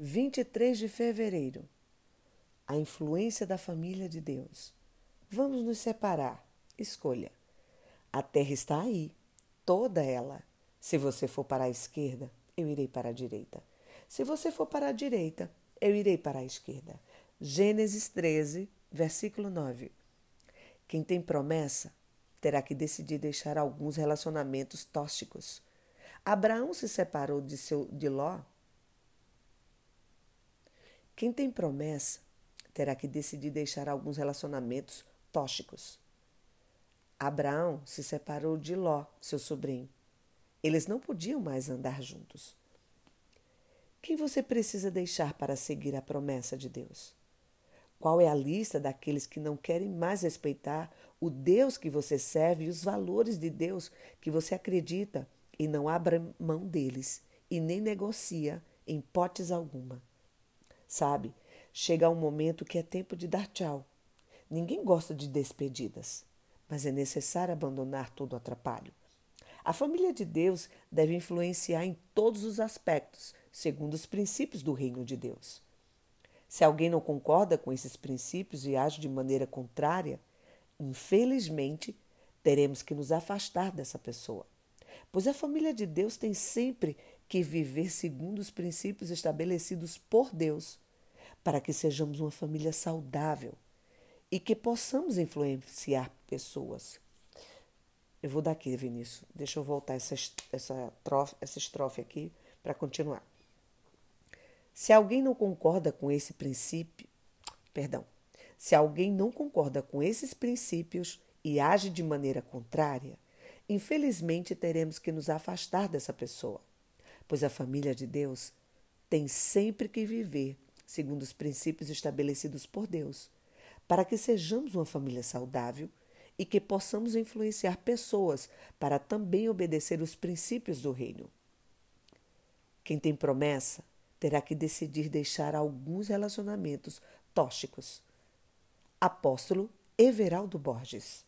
23 de fevereiro. A influência da família de Deus. Vamos nos separar. Escolha. A terra está aí, toda ela. Se você for para a esquerda, eu irei para a direita. Se você for para a direita, eu irei para a esquerda. Gênesis 13, versículo 9. Quem tem promessa terá que decidir deixar alguns relacionamentos tóxicos. Abraão se separou de, seu, de Ló quem tem promessa terá que decidir deixar alguns relacionamentos tóxicos. Abraão se separou de Ló, seu sobrinho. Eles não podiam mais andar juntos. Quem você precisa deixar para seguir a promessa de Deus? Qual é a lista daqueles que não querem mais respeitar o Deus que você serve e os valores de Deus que você acredita e não abre mão deles e nem negocia em hipótese alguma? Sabe, chega um momento que é tempo de dar tchau. Ninguém gosta de despedidas, mas é necessário abandonar todo o atrapalho. A família de Deus deve influenciar em todos os aspectos, segundo os princípios do reino de Deus. Se alguém não concorda com esses princípios e age de maneira contrária, infelizmente teremos que nos afastar dessa pessoa. Pois a família de Deus tem sempre que viver segundo os princípios estabelecidos por Deus, para que sejamos uma família saudável e que possamos influenciar pessoas. Eu vou daqui, Vinícius. Deixa eu voltar essa, essa, trofe, essa estrofe aqui para continuar. Se alguém não concorda com esse princípio, perdão, se alguém não concorda com esses princípios e age de maneira contrária, infelizmente teremos que nos afastar dessa pessoa pois a família de Deus tem sempre que viver segundo os princípios estabelecidos por Deus, para que sejamos uma família saudável e que possamos influenciar pessoas para também obedecer os princípios do reino. Quem tem promessa terá que decidir deixar alguns relacionamentos tóxicos. Apóstolo Everaldo Borges